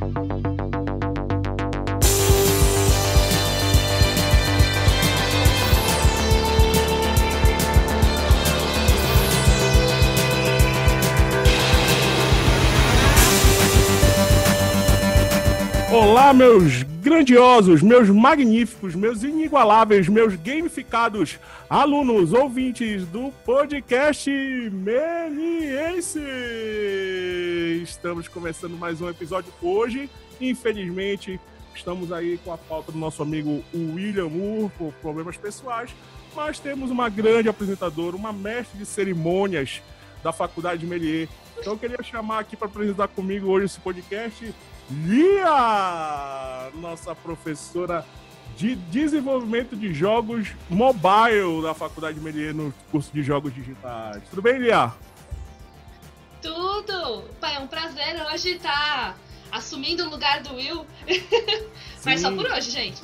Thank you. Olá, meus grandiosos, meus magníficos, meus inigualáveis, meus gamificados alunos, ouvintes do podcast Meliense! Estamos começando mais um episódio hoje. Infelizmente, estamos aí com a falta do nosso amigo William Moore por problemas pessoais, mas temos uma grande apresentadora, uma mestre de cerimônias da Faculdade de Melier. Então eu queria chamar aqui para apresentar comigo hoje esse podcast Lia, nossa professora de desenvolvimento de jogos mobile da Faculdade de Melier no curso de jogos digitais. Tudo bem, Lia? Tudo! Pai, é um prazer hoje estar assumindo o lugar do Will. Mas só por hoje, gente.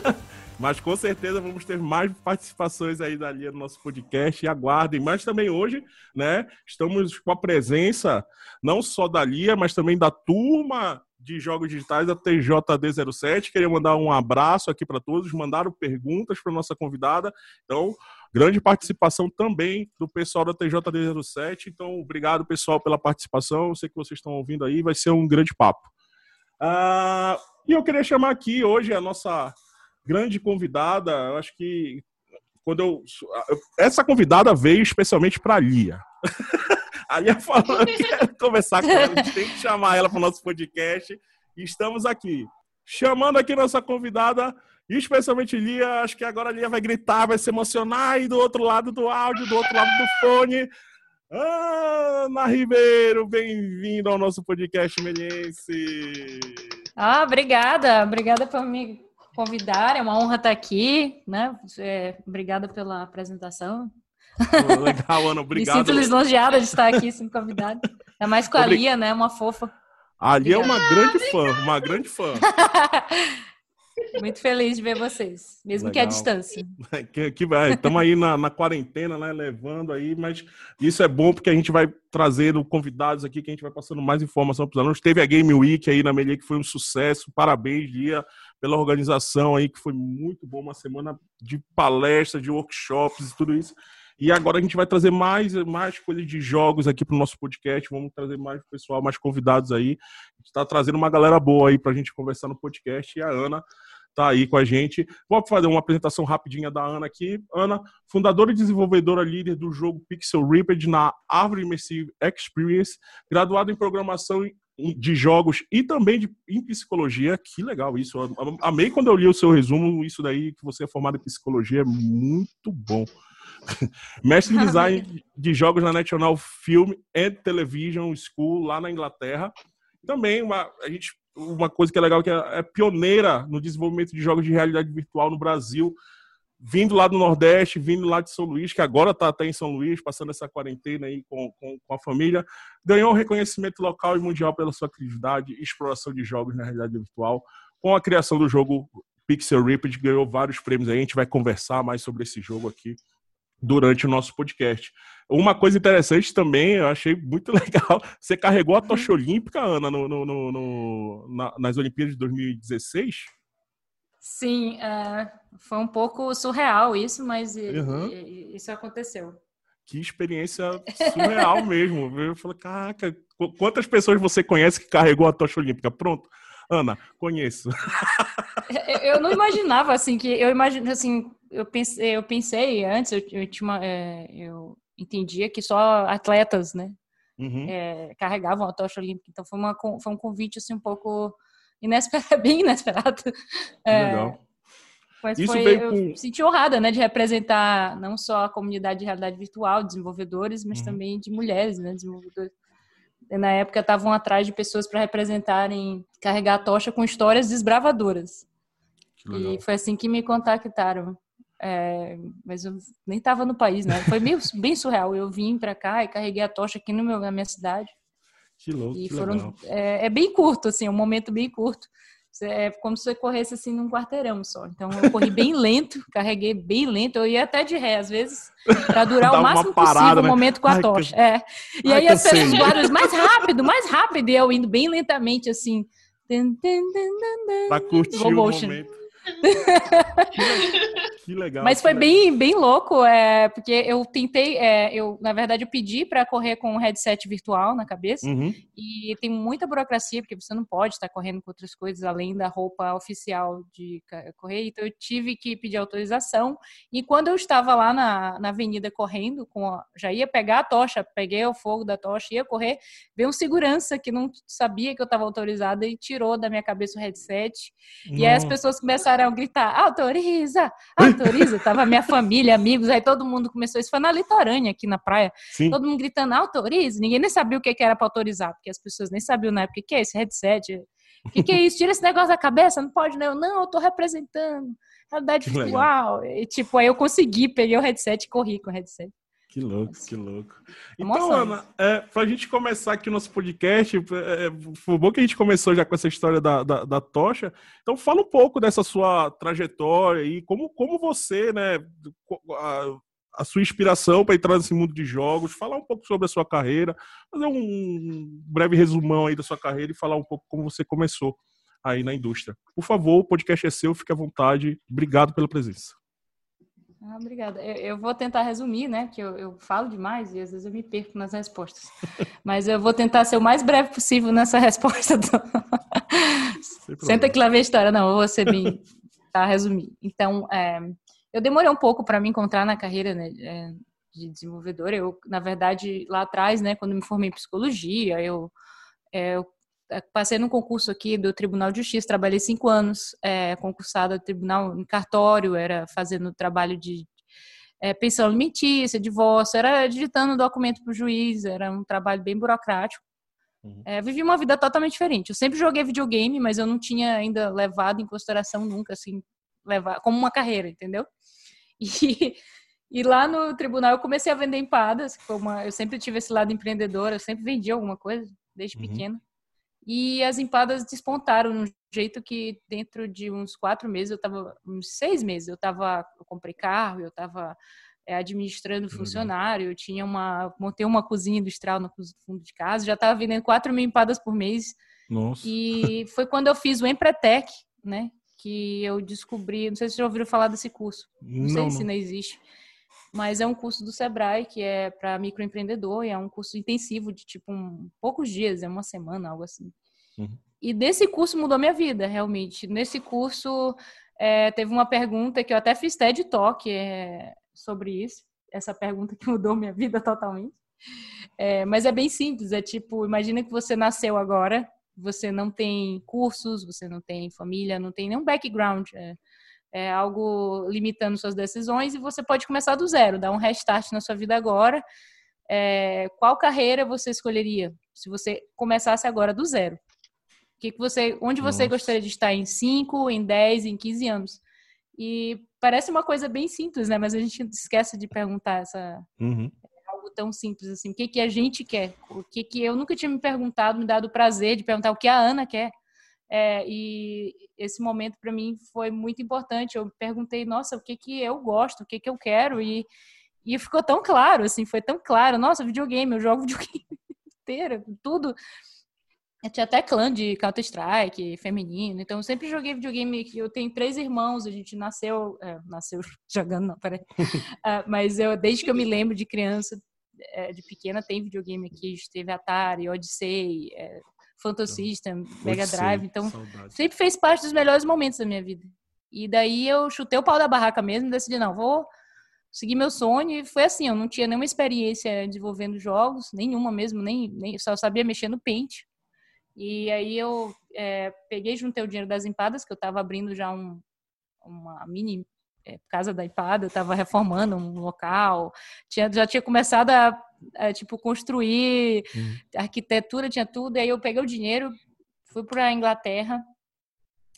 Mas com certeza vamos ter mais participações aí da Lia no nosso podcast e aguardem. Mas também hoje, né, estamos com a presença não só da Lia, mas também da turma de Jogos Digitais da TJD07. Queria mandar um abraço aqui para todos, mandaram perguntas para nossa convidada. Então, grande participação também do pessoal da TJD07. Então, obrigado, pessoal, pela participação. Eu sei que vocês estão ouvindo aí, vai ser um grande papo. Uh, e eu queria chamar aqui hoje a nossa grande convidada. Eu acho que quando eu. Essa convidada veio especialmente para a Lia. A Lia falou que quer conversar com ela, a gente tem que chamar ela para o nosso podcast. E estamos aqui. Chamando aqui nossa convidada, especialmente Lia. Acho que agora a Lia vai gritar, vai se emocionar. E do outro lado do áudio, do outro lado do fone, Ana Ribeiro, bem-vindo ao nosso podcast Meliense. Ah, obrigada, obrigada por me convidar, é uma honra estar aqui, né? É, obrigada pela apresentação. Legal, Ana, obrigado. Me sinto lisonjeada de estar aqui sendo convidada. É mais com a Lia, né? Uma fofa. A Lia é uma grande fã, uma grande fã. Muito feliz de ver vocês, mesmo Legal. que à distância. Que, que estamos aí na, na, quarentena, né? Levando aí, mas isso é bom porque a gente vai trazendo convidados aqui que a gente vai passando mais informação para os alunos. Teve a Game Week aí na Melier que foi um sucesso. Parabéns, Lia, pela organização aí, que foi muito bom. Uma semana de palestras, de workshops e tudo isso. E agora a gente vai trazer mais, mais coisas de jogos aqui para o nosso podcast. Vamos trazer mais pessoal, mais convidados aí. Está trazendo uma galera boa aí para a gente conversar no podcast. E a Ana tá aí com a gente. Vou fazer uma apresentação rapidinha da Ana aqui. Ana, fundadora e desenvolvedora líder do jogo Pixel Ripped na Árvore Immersive Experience, graduada em programação de jogos e também de, em psicologia. Que legal isso. Amei quando eu li o seu resumo, isso daí que você é formado em psicologia, é muito bom. Mestre em design de jogos na National Film and Television School, lá na Inglaterra. Também uma, a gente, uma coisa que é legal, que é, é pioneira no desenvolvimento de jogos de realidade virtual no Brasil, vindo lá do Nordeste, vindo lá de São Luís, que agora está até em São Luís, passando essa quarentena aí com, com, com, a família, ganhou reconhecimento local e mundial pela sua criatividade e exploração de jogos na realidade virtual. Com a criação do jogo Pixel Ripped, ganhou vários prêmios aí. A gente vai conversar mais sobre esse jogo aqui durante o nosso podcast. Uma coisa interessante também, eu achei muito legal, você carregou a tocha olímpica, Ana, no, no, no, na, nas Olimpíadas de 2016? Sim, é, foi um pouco surreal isso, mas uhum. isso aconteceu. Que experiência surreal mesmo. Eu falei, caraca, quantas pessoas você conhece que carregou a tocha olímpica? Pronto, Ana, conheço. Eu não imaginava assim que eu imagino assim, eu pensei, eu pensei antes, eu, eu tinha uma, é, eu entendia que só atletas, né, uhum. é, carregavam a tocha olímpica. Então foi uma foi um convite assim um pouco inesperado, bem inesperado. É, Legal. Mas Isso foi, veio com... eu senti honrada, né, de representar não só a comunidade de realidade virtual, desenvolvedores, mas uhum. também de mulheres, né, desenvolvedores na época estavam atrás de pessoas para representarem, carregar a tocha com histórias desbravadoras. E foi assim que me contactaram. É, mas eu nem estava no país, né? Foi meio bem surreal. Eu vim para cá e carreguei a tocha aqui no meu, na minha cidade. Que louco, e foram, é, é, bem curto, assim, um momento bem curto. É como se você corresse assim num quarteirão só. Então eu corri bem lento, carreguei bem lento. Eu ia até de ré, às vezes, para durar o máximo parada, possível né? o momento com a Ai, tocha. Que... É. E Ai, aí as pessoas mais rápido, mais rápido, e eu indo bem lentamente, assim, Pra curtir o momento. Que legal. Mas foi bem, bem louco, é, porque eu tentei, é, eu na verdade eu pedi para correr com um headset virtual na cabeça uhum. e tem muita burocracia porque você não pode estar correndo com outras coisas além da roupa oficial de correr. Então eu tive que pedir autorização e quando eu estava lá na, na avenida correndo, com a, já ia pegar a tocha, peguei o fogo da tocha, ia correr, veio um segurança que não sabia que eu estava autorizada e tirou da minha cabeça o headset. E aí as pessoas começaram começaram a gritar, autoriza, autoriza. Tava minha família, amigos, aí todo mundo começou. Isso foi na litorânea, aqui na praia. Sim. Todo mundo gritando, autoriza. Ninguém nem sabia o que era para autorizar, porque as pessoas nem sabiam na época o que é esse headset. O que, que, é isso? Tira esse negócio da cabeça, não pode, não. Eu, não, eu tô representando. Realidade virtual. E, tipo, aí eu consegui, peguei o headset e corri com o headset. Que louco, que louco. Então, Ana, é, para a gente começar aqui o nosso podcast, é, é, foi bom que a gente começou já com essa história da, da, da, tocha. Então, fala um pouco dessa sua trajetória e como, como você, né, a, a sua inspiração para entrar nesse mundo de jogos, falar um pouco sobre a sua carreira, fazer um breve resumão aí da sua carreira e falar um pouco como você começou aí na indústria. Por favor, o podcast é seu, fique à vontade. Obrigado pela presença. Ah, obrigada. Eu, eu, vou tentar resumir, né? Que eu, eu, falo demais e às vezes eu me perco nas respostas. Mas eu vou tentar ser o mais breve possível nessa resposta. Do... Senta que lá vem a história. Não, eu vou ser bem. Tá, resumir. Então, é, eu demorei um pouco para me encontrar na carreira né, é, de desenvolvedora. Eu, na verdade, lá atrás, né, quando me formei em psicologia, eu, é, eu passei no concurso aqui do Tribunal de Justiça, trabalhei cinco anos é, concursada no tribunal em cartório, era fazendo trabalho de é, pensão alimentícia, divórcio, era digitando documento para o juiz, era um trabalho bem burocrático. Uhum. É, vivi uma vida totalmente diferente. Eu sempre joguei videogame, mas eu não tinha ainda levado em consideração nunca, assim, levar como uma carreira, entendeu? E, e lá no tribunal eu comecei a vender empadas, uma, eu sempre tive esse lado empreendedor, eu sempre vendi alguma coisa desde uhum. pequena. E as empadas despontaram de um jeito que dentro de uns quatro meses, eu estava, uns seis meses, eu estava, eu comprei carro, eu estava é, administrando funcionário, eu tinha uma, montei uma cozinha industrial no fundo de casa, já estava vendendo quatro mil empadas por mês. Nossa. E foi quando eu fiz o Empretec, né? Que eu descobri, não sei se vocês já ouviram falar desse curso, não, não sei não. se não existe mas é um curso do Sebrae que é para microempreendedor e é um curso intensivo de tipo um, poucos dias, é uma semana, algo assim. Uhum. E desse curso mudou minha vida, realmente. Nesse curso é, teve uma pergunta que eu até fiz TED Talk é, sobre isso, essa pergunta que mudou minha vida totalmente. É, mas é bem simples, é tipo, imagina que você nasceu agora, você não tem cursos, você não tem família, não tem nenhum background. É, algo limitando suas decisões e você pode começar do zero, dar um restart na sua vida agora. É, qual carreira você escolheria se você começasse agora do zero? Que que você, onde você Nossa. gostaria de estar em 5, em 10, em 15 anos? E parece uma coisa bem simples, né? Mas a gente esquece de perguntar essa uhum. algo tão simples assim. O que que a gente quer? O que que eu nunca tinha me perguntado, me dado o prazer de perguntar o que a Ana quer. É, e esse momento para mim foi muito importante. Eu perguntei, nossa, o que que eu gosto, o que que eu quero e e ficou tão claro, assim, foi tão claro. Nossa, videogame, eu jogo videogame inteiro, tudo. Eu tinha até clã de Counter Strike feminino, então eu sempre joguei videogame. Eu tenho três irmãos, a gente nasceu, é, nasceu jogando, não, peraí. uh, mas eu desde que eu me lembro de criança, é, de pequena, tem videogame aqui. Teve Atari, Odyssey, é, Phantom System, Mega Drive. Então, saudade. sempre fez parte dos melhores momentos da minha vida. E daí eu chutei o pau da barraca mesmo e decidi, não, vou seguir meu sonho. E foi assim, eu não tinha nenhuma experiência desenvolvendo jogos, nenhuma mesmo, nem, nem só sabia mexer no Paint. E aí eu é, peguei, juntei o dinheiro das empadas, que eu estava abrindo já um, uma mini casa da empada, eu estava reformando um local, tinha, já tinha começado a é, tipo, construir uhum. arquitetura, tinha tudo. E aí eu peguei o dinheiro, fui para Inglaterra.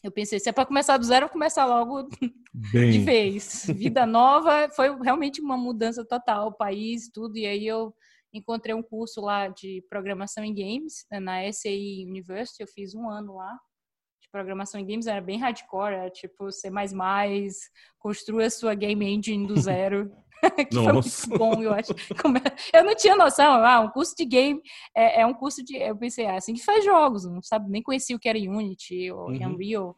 Eu pensei, se é para começar do zero, eu vou começar logo Bem... de vez. Vida nova, foi realmente uma mudança total, o país, tudo. E aí eu encontrei um curso lá de programação em games, né, na SAI University, eu fiz um ano lá. Programação em games era bem hardcore, era tipo C++, construa sua game engine do zero. que Nossa. foi muito bom, eu acho. É, eu não tinha noção, ah, um curso de game é, é um curso de. Eu pensei, ah, assim que faz jogos, não sabe, nem conhecia o que era Unity ou uhum. Unreal.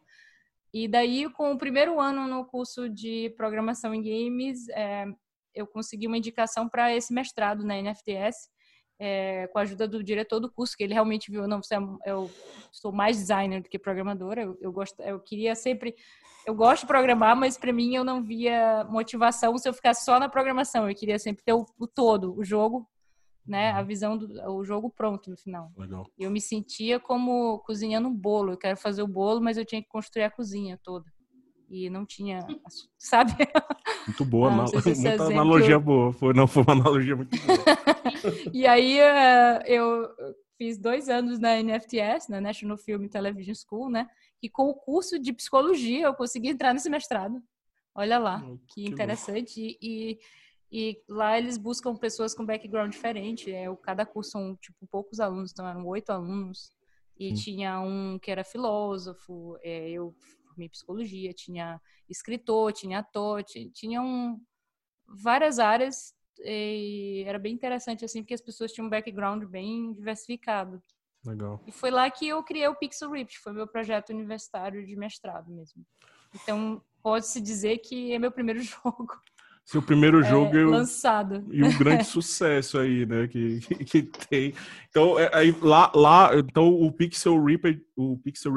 E daí, com o primeiro ano no curso de programação em games, é, eu consegui uma indicação para esse mestrado na NFTS, é, com a ajuda do diretor do curso, que ele realmente viu, não, você é, eu sou mais designer do que programadora, eu, eu, gosto, eu queria sempre, eu gosto de programar, mas para mim eu não via motivação se eu ficasse só na programação, eu queria sempre ter o, o todo, o jogo, né, a uhum. visão do o jogo pronto no final. Legal. Eu me sentia como cozinhando um bolo. Eu quero fazer o bolo, mas eu tinha que construir a cozinha toda. E não tinha, sabe? Muito boa, ah, se muita exemplo... analogia boa. Foi, não, foi uma analogia muito boa. e aí eh, eu fiz dois anos na NFTS, na National Film Television School, né? E com o curso de psicologia eu consegui entrar nesse mestrado. Olha lá, que, que interessante. E, e lá eles buscam pessoas com background diferente. É, cada curso são, tipo, poucos alunos, então eram oito alunos. E tinha um que era filósofo, é, eu formei psicologia, tinha escritor, tinha ator, tinha, tinha um, várias áreas. E era bem interessante, assim, porque as pessoas tinham um background bem diversificado. Legal. E foi lá que eu criei o Pixel Rift, foi meu projeto universitário de mestrado mesmo. Então, pode-se dizer que é meu primeiro jogo. Seu primeiro é, jogo é, lançado. E um grande sucesso aí, né? Que, que, tem. Então, é, aí, lá, lá, então o Pixel Reaper, o Pixel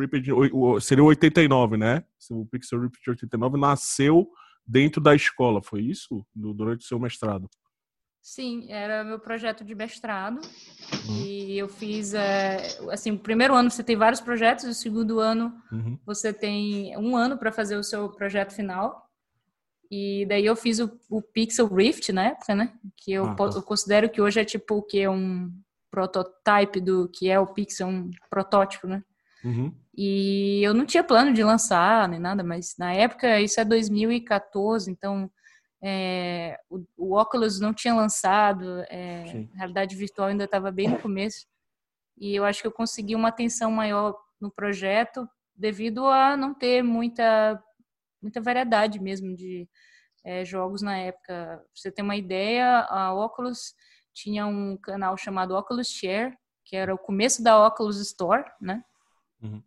o, seria o 89, né? O Pixel Reaper de 89 nasceu dentro da escola, foi isso? Durante o seu mestrado? Sim, era meu projeto de mestrado. Uhum. E eu fiz, é, assim, o primeiro ano você tem vários projetos, o segundo ano uhum. você tem um ano para fazer o seu projeto final. E daí eu fiz o, o Pixel Rift na época, né? Que eu, ah, tá. eu considero que hoje é tipo o que é um prototype do que é o Pixel, um protótipo, né? Uhum. E eu não tinha plano de lançar nem nada, mas na época, isso é 2014, então é, o, o Oculus não tinha lançado, é, a realidade virtual ainda estava bem no começo. E eu acho que eu consegui uma atenção maior no projeto devido a não ter muita muita variedade mesmo de é, jogos na época. Pra você ter uma ideia, a Oculus tinha um canal chamado Oculus Share, que era o começo da Oculus Store, né? Uhum.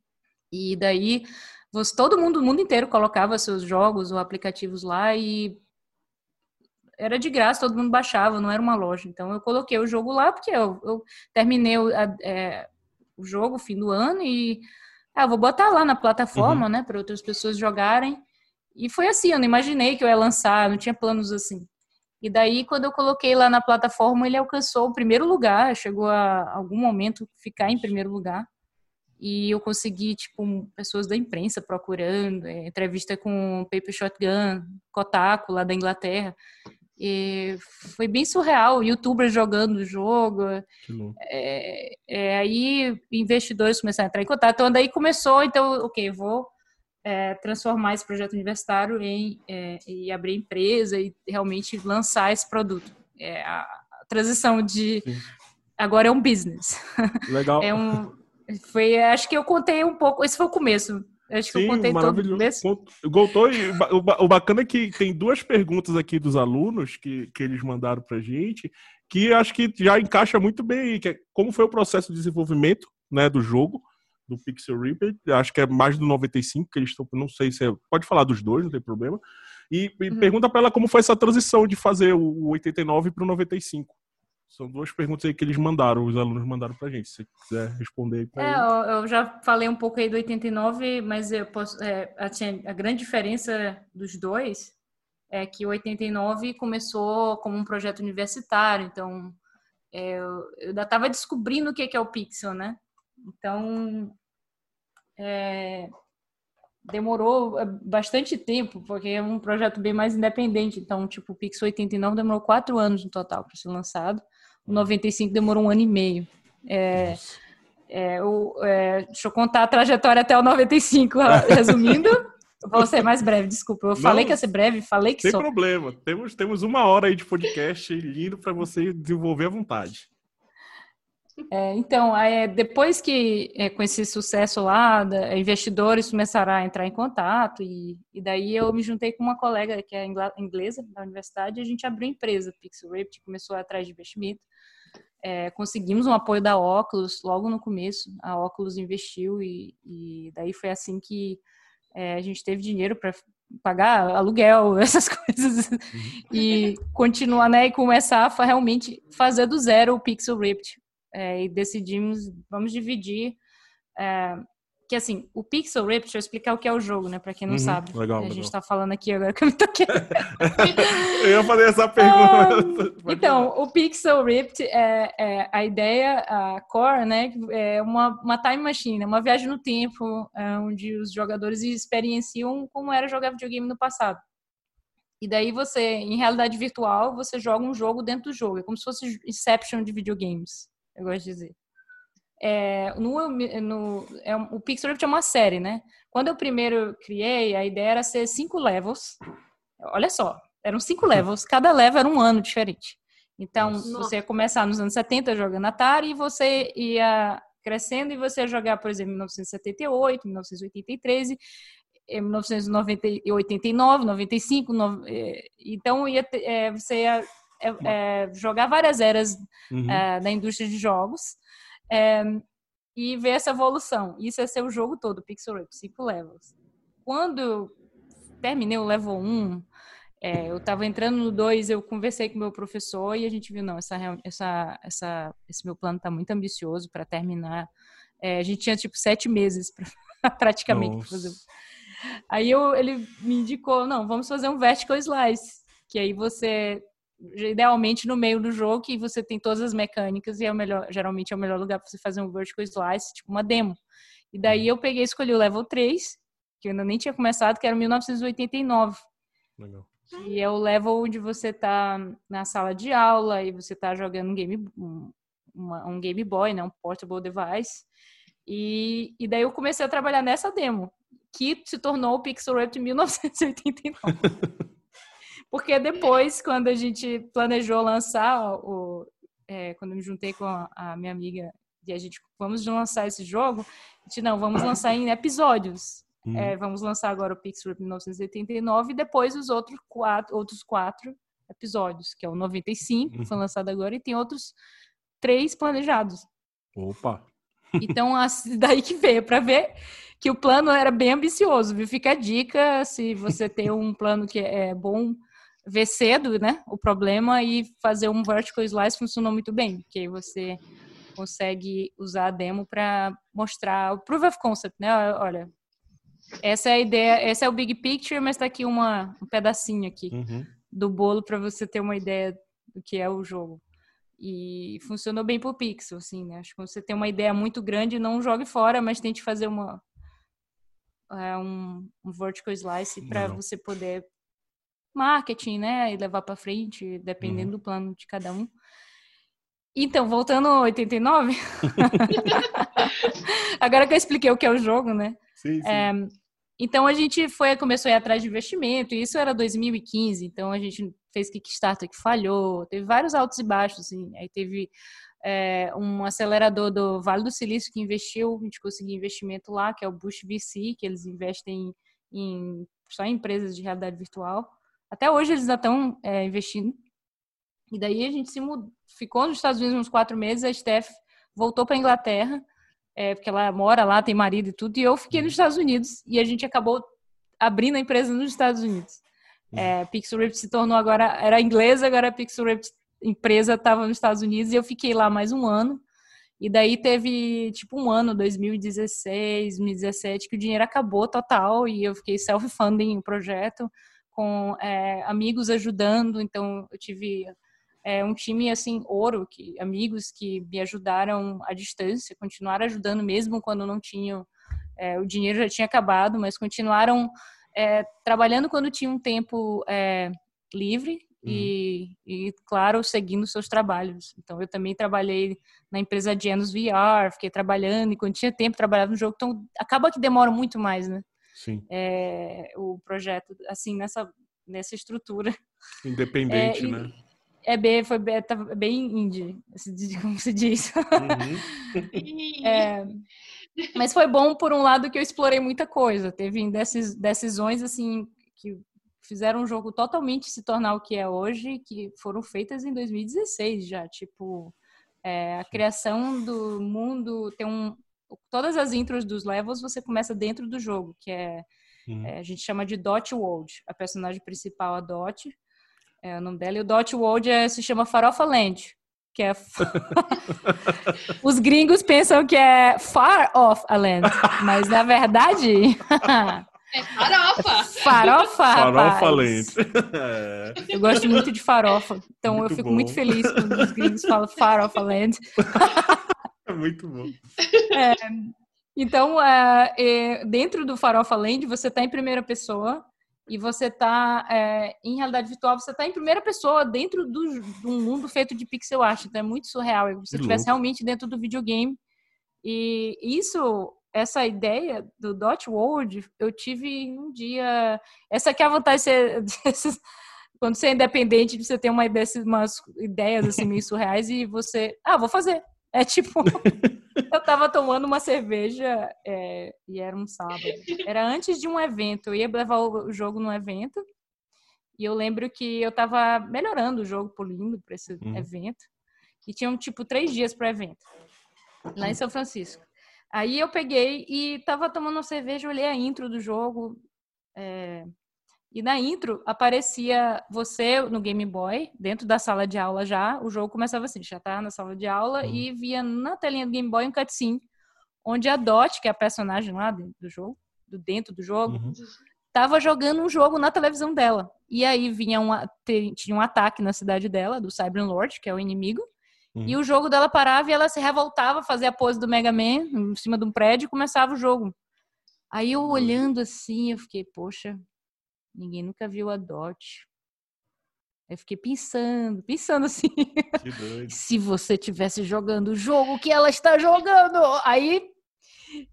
E daí você, todo mundo, o mundo inteiro colocava seus jogos ou aplicativos lá e era de graça, todo mundo baixava, não era uma loja. Então eu coloquei o jogo lá porque eu, eu terminei o, a, é, o jogo fim do ano e ah, vou botar lá na plataforma, uhum. né, para outras pessoas jogarem. E foi assim, eu não imaginei que eu ia lançar, não tinha planos assim. E daí, quando eu coloquei lá na plataforma, ele alcançou o primeiro lugar, chegou a algum momento ficar em primeiro lugar. E eu consegui, tipo, pessoas da imprensa procurando, é, entrevista com Paper Shotgun, Kotaku, lá da Inglaterra. E foi bem surreal, youtubers jogando o jogo. É, é, aí investidores começaram a entrar em contato. Então, daí começou, então, ok, vou é, transformar esse projeto universitário em é, e abrir empresa e realmente lançar esse produto. É a, transição de Sim. agora é um business. Legal. é um, foi, acho que eu contei um pouco. Esse foi o começo. Acho Sim, que eu contei todo começo. Contou, e o bacana é que tem duas perguntas aqui dos alunos que, que eles mandaram para gente que acho que já encaixa muito bem aí, que é como foi o processo de desenvolvimento né, do jogo do Pixel Reaper, acho que é mais do 95 que eles estão, não sei se é, pode falar dos dois, não tem problema. E, e uhum. pergunta para ela como foi essa transição de fazer o 89 para o 95. São duas perguntas aí que eles mandaram, os alunos mandaram pra gente. Se quiser responder aí É, eu já falei um pouco aí do 89, mas eu posso, é, assim, a grande diferença dos dois é que o 89 começou como um projeto universitário, então é, eu, eu ainda estava descobrindo o que é o Pixel, né? Então, é, demorou é, bastante tempo, porque é um projeto bem mais independente. Então, tipo, o Pix 89 demorou quatro anos no total para ser lançado. O 95 demorou um ano e meio. É, é, o, é, deixa eu contar a trajetória até o 95, resumindo. Vou ser mais breve, desculpa. Eu Não, falei que ia ser breve, falei que Sem sou. problema. Temos, temos uma hora aí de podcast lindo para você desenvolver à vontade. É, então, é, depois que, é, com esse sucesso lá, da, investidores começaram a entrar em contato, e, e, daí eu me juntei com uma colega que é inglesa da universidade, e a gente abriu a empresa Pixel Rapt, começou atrás de investimento. É, conseguimos um apoio da Oculus logo no começo, a Oculus investiu, e, e daí foi assim que é, a gente teve dinheiro para pagar aluguel, essas coisas, uhum. e continuar, né, e começar a realmente fazer do zero o Pixel Ripped. É, e decidimos, vamos dividir, é, que assim, o Pixel Ripped, deixa eu explicar o que é o jogo, né, para quem não uhum, sabe. Legal, a legal. gente tá falando aqui agora que eu me toquei. eu ia fazer essa pergunta. Um, então, o Pixel Ripped é, é, a ideia, a core, né, é uma, uma time machine, uma viagem no tempo, é, onde os jogadores experienciam como era jogar videogame no passado. E daí você, em realidade virtual, você joga um jogo dentro do jogo. É como se fosse Inception de videogames, eu gosto de dizer. É, no, no, é, o Pixelrift é uma série, né? Quando eu primeiro criei, a ideia era ser cinco levels. Olha só, eram cinco levels. Cada level era um ano diferente. Então, Nossa. você ia começar nos anos 70 jogando Atari e você ia crescendo e você ia jogar, por exemplo, em 1978, 1983 em 1989, 95, no, então ia, é, você ia é, é, jogar várias eras uhum. É, da indústria de jogos é, e ver essa evolução. Isso é ser o jogo todo, Pixel Rift, cinco levels. Quando eu terminei o level 1, é, eu estava entrando no 2, eu conversei com o meu professor e a gente viu, não, essa, essa, essa, esse meu plano está muito ambicioso para terminar. É, a gente tinha, tipo, sete meses pra, praticamente para fazer Aí eu, ele me indicou, não, vamos fazer um vertical slice, que aí você idealmente no meio do jogo que você tem todas as mecânicas e é o melhor, geralmente é o melhor lugar para você fazer um vertical slice, tipo uma demo. E daí eu peguei e escolhi o level 3, que eu ainda nem tinha começado, que era 1989. Legal. E é o level onde você tá na sala de aula e você tá jogando um game, um, uma, um Game Boy, né, um portable device. E, e daí eu comecei a trabalhar nessa demo que se tornou o Pixel Rap de 1989. Porque depois, quando a gente planejou lançar o. É, quando eu me juntei com a, minha amiga e a gente vamos lançar esse jogo, a gente não, vamos lançar em episódios. Hum. É, vamos lançar agora o Pixel Rap 1989 e depois os outros quatro, outros quatro episódios, que é o 95, que foi uhum. lançado agora, e tem outros três planejados. Opa! Então, daí que veio, para ver que o plano era bem ambicioso, viu? Fica a dica se você tem um plano que é bom ver cedo, né? O problema e fazer um vertical slice funcionou muito bem, porque você consegue usar a demo para mostrar o proof of concept, né? Olha, essa é a ideia, essa é o big picture, mas está aqui uma, um pedacinho aqui uhum. do bolo para você ter uma ideia do que é o jogo. E funcionou bem pro Pixel, assim, né? Acho que você tem uma ideia muito grande, não jogue fora, mas tente fazer uma, é, um, um vertical slice para você poder marketing, né, e levar para frente, dependendo uhum. do plano de cada um. Então, voltando ao 89, agora que eu expliquei o que é o jogo, né? Sim, sim. É, então a gente foi começou a ir atrás de investimento, e isso era 2015, então a gente fez Kickstarter que falhou, teve vários altos e baixos, assim, aí teve é, um acelerador do Vale do Silício que investiu, a gente conseguiu investimento lá, que é o Bush VC, que eles investem em, só em empresas de realidade virtual. Até hoje eles ainda estão é, investindo. E daí a gente se mudou, ficou nos Estados Unidos uns quatro meses, a Steph voltou para a Inglaterra, é, porque ela mora lá, tem marido e tudo, e eu fiquei nos Estados Unidos, e a gente acabou abrindo a empresa nos Estados Unidos. É, Pixel se tornou agora, era inglesa, agora a Pixel empresa estava nos Estados Unidos e eu fiquei lá mais um ano. E daí teve tipo um ano, 2016, 2017, que o dinheiro acabou total e eu fiquei self-funding o projeto, com é, amigos ajudando. Então eu tive é, um time assim, ouro, que, amigos que me ajudaram à distância, continuaram ajudando mesmo quando não tinham, é, o dinheiro já tinha acabado, mas continuaram é, trabalhando quando tinha um tempo é, livre e, uhum. e, claro, seguindo seus trabalhos. Então, eu também trabalhei na empresa Genos VR, fiquei trabalhando, e quando tinha tempo, trabalhava no jogo. Então, acaba que demora muito mais, né? Sim. É, o projeto, assim, nessa, nessa estrutura. Independente, é, e, né? É bem, foi bem, tá bem indie, como se diz. Uhum. é, mas foi bom por um lado que eu explorei muita coisa. Teve decisões assim que fizeram o jogo totalmente se tornar o que é hoje, que foram feitas em 2016 já, tipo é, a criação do mundo tem um todas as intros dos levels você começa dentro do jogo, que é, uhum. é a gente chama de Dot World. A personagem principal a Dot é o nome dela e o Dot World é, se chama Farofa Land que é os gringos pensam que é far off a land, mas na verdade é farofa. Farofa, Farofa land. É. Eu gosto muito de farofa, então muito eu fico bom. muito feliz quando os gringos falam farofa land. É muito bom. É, então, é, dentro do Farofa Land, você está em primeira pessoa e você está é, em realidade virtual, você está em primeira pessoa dentro do, de um mundo feito de pixel art. Então é muito surreal. É como se estivesse realmente dentro do videogame. E isso, essa ideia do Dot World, eu tive um dia. Essa aqui é a vantagem de ser. Quando você é independente, você tem uma, dessas, umas ideias assim meio surreais e você. Ah, vou fazer. É tipo. eu tava tomando uma cerveja é, e era um sábado. Era antes de um evento. Eu ia levar o jogo num evento. E eu lembro que eu tava melhorando o jogo, polindo para esse uhum. evento. E tinham, tipo, três dias para evento. Lá em São Francisco. Aí eu peguei e tava tomando uma cerveja, olhei a intro do jogo. É, e na intro aparecia você no Game Boy, dentro da sala de aula já. O jogo começava assim, já tá na sala de aula uhum. e via na telinha do Game Boy um cutscene, onde a Dot, que é a personagem lá do jogo, do dentro do jogo, uhum. tava jogando um jogo na televisão dela. E aí vinha um, tinha um ataque na cidade dela, do Cyber Lord, que é o inimigo. Uhum. E o jogo dela parava e ela se revoltava, fazia a pose do Mega Man em cima de um prédio e começava o jogo. Aí eu olhando assim, eu fiquei, poxa, Ninguém nunca viu a Dot. Eu fiquei pensando, pensando assim. se você tivesse jogando o jogo que ela está jogando, aí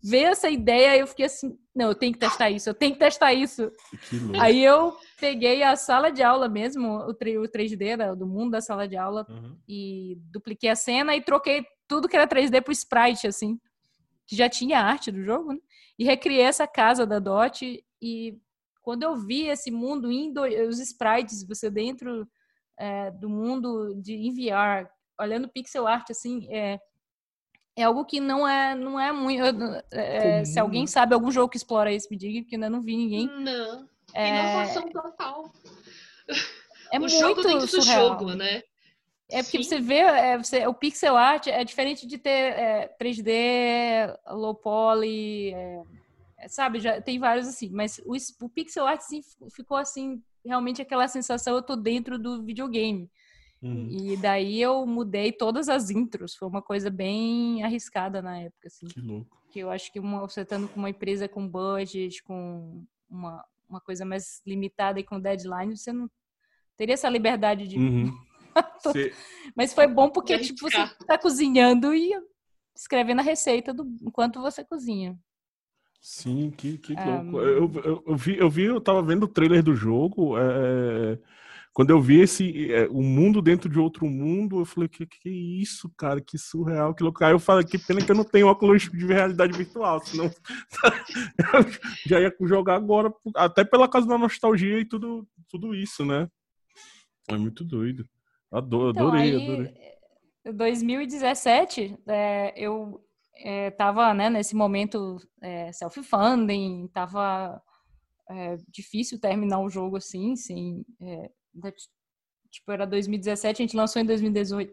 veio essa ideia e eu fiquei assim, não, eu tenho que testar isso, eu tenho que testar isso. Que aí eu peguei a sala de aula mesmo, o, 3D né, do mundo da sala de aula uhum. e dupliquei a cena e troquei tudo que era 3D pro sprite, assim, que já tinha arte do jogo, né? E recriei essa casa da Dot e quando eu vi esse mundo indo, os sprites, você dentro é, do mundo de enviar, olhando pixel art assim, é, é algo que não é não é muito. É, se alguém sabe algum jogo que explora isso, me diga, porque ainda não vi ninguém. Não. É... Inovação total. É o muito jogo dentro surreal. do jogo, né? É porque Sim. você vê, é, você, o pixel art é diferente de ter é, 3D, low poly, é, sabe, já tem vários assim, mas o, o pixel art assim, ficou assim, realmente aquela sensação, eu tô dentro do videogame. Uhum. E daí eu mudei todas as intros, foi uma coisa bem arriscada na época, assim. Que louco. Que eu acho que uma, você estando com uma empresa com budget, com uma, uma coisa mais limitada e com deadline, você não teria essa liberdade de... Uhum. Mas foi bom porque, tipo, você tá cozinhando e escrevendo a receita do enquanto você cozinha. Sim, que, que louco. Um... Eu, eu, eu, vi, eu vi, eu tava vendo o trailer do jogo. É... Quando eu vi esse é, o mundo dentro de outro mundo, eu falei, que, que isso, cara, que surreal, que louco. Aí eu falei, que pena que eu não tenho óculos de realidade virtual, senão eu já ia jogar agora, até pela causa da nostalgia e tudo, tudo isso, né? É muito doido. Adoro, então, adorei, aí, adorei. 2017, é, eu estava é, né, nesse momento é, self-funding, estava é, difícil terminar o jogo assim, sem, é, tipo, era 2017, a gente lançou em 2018.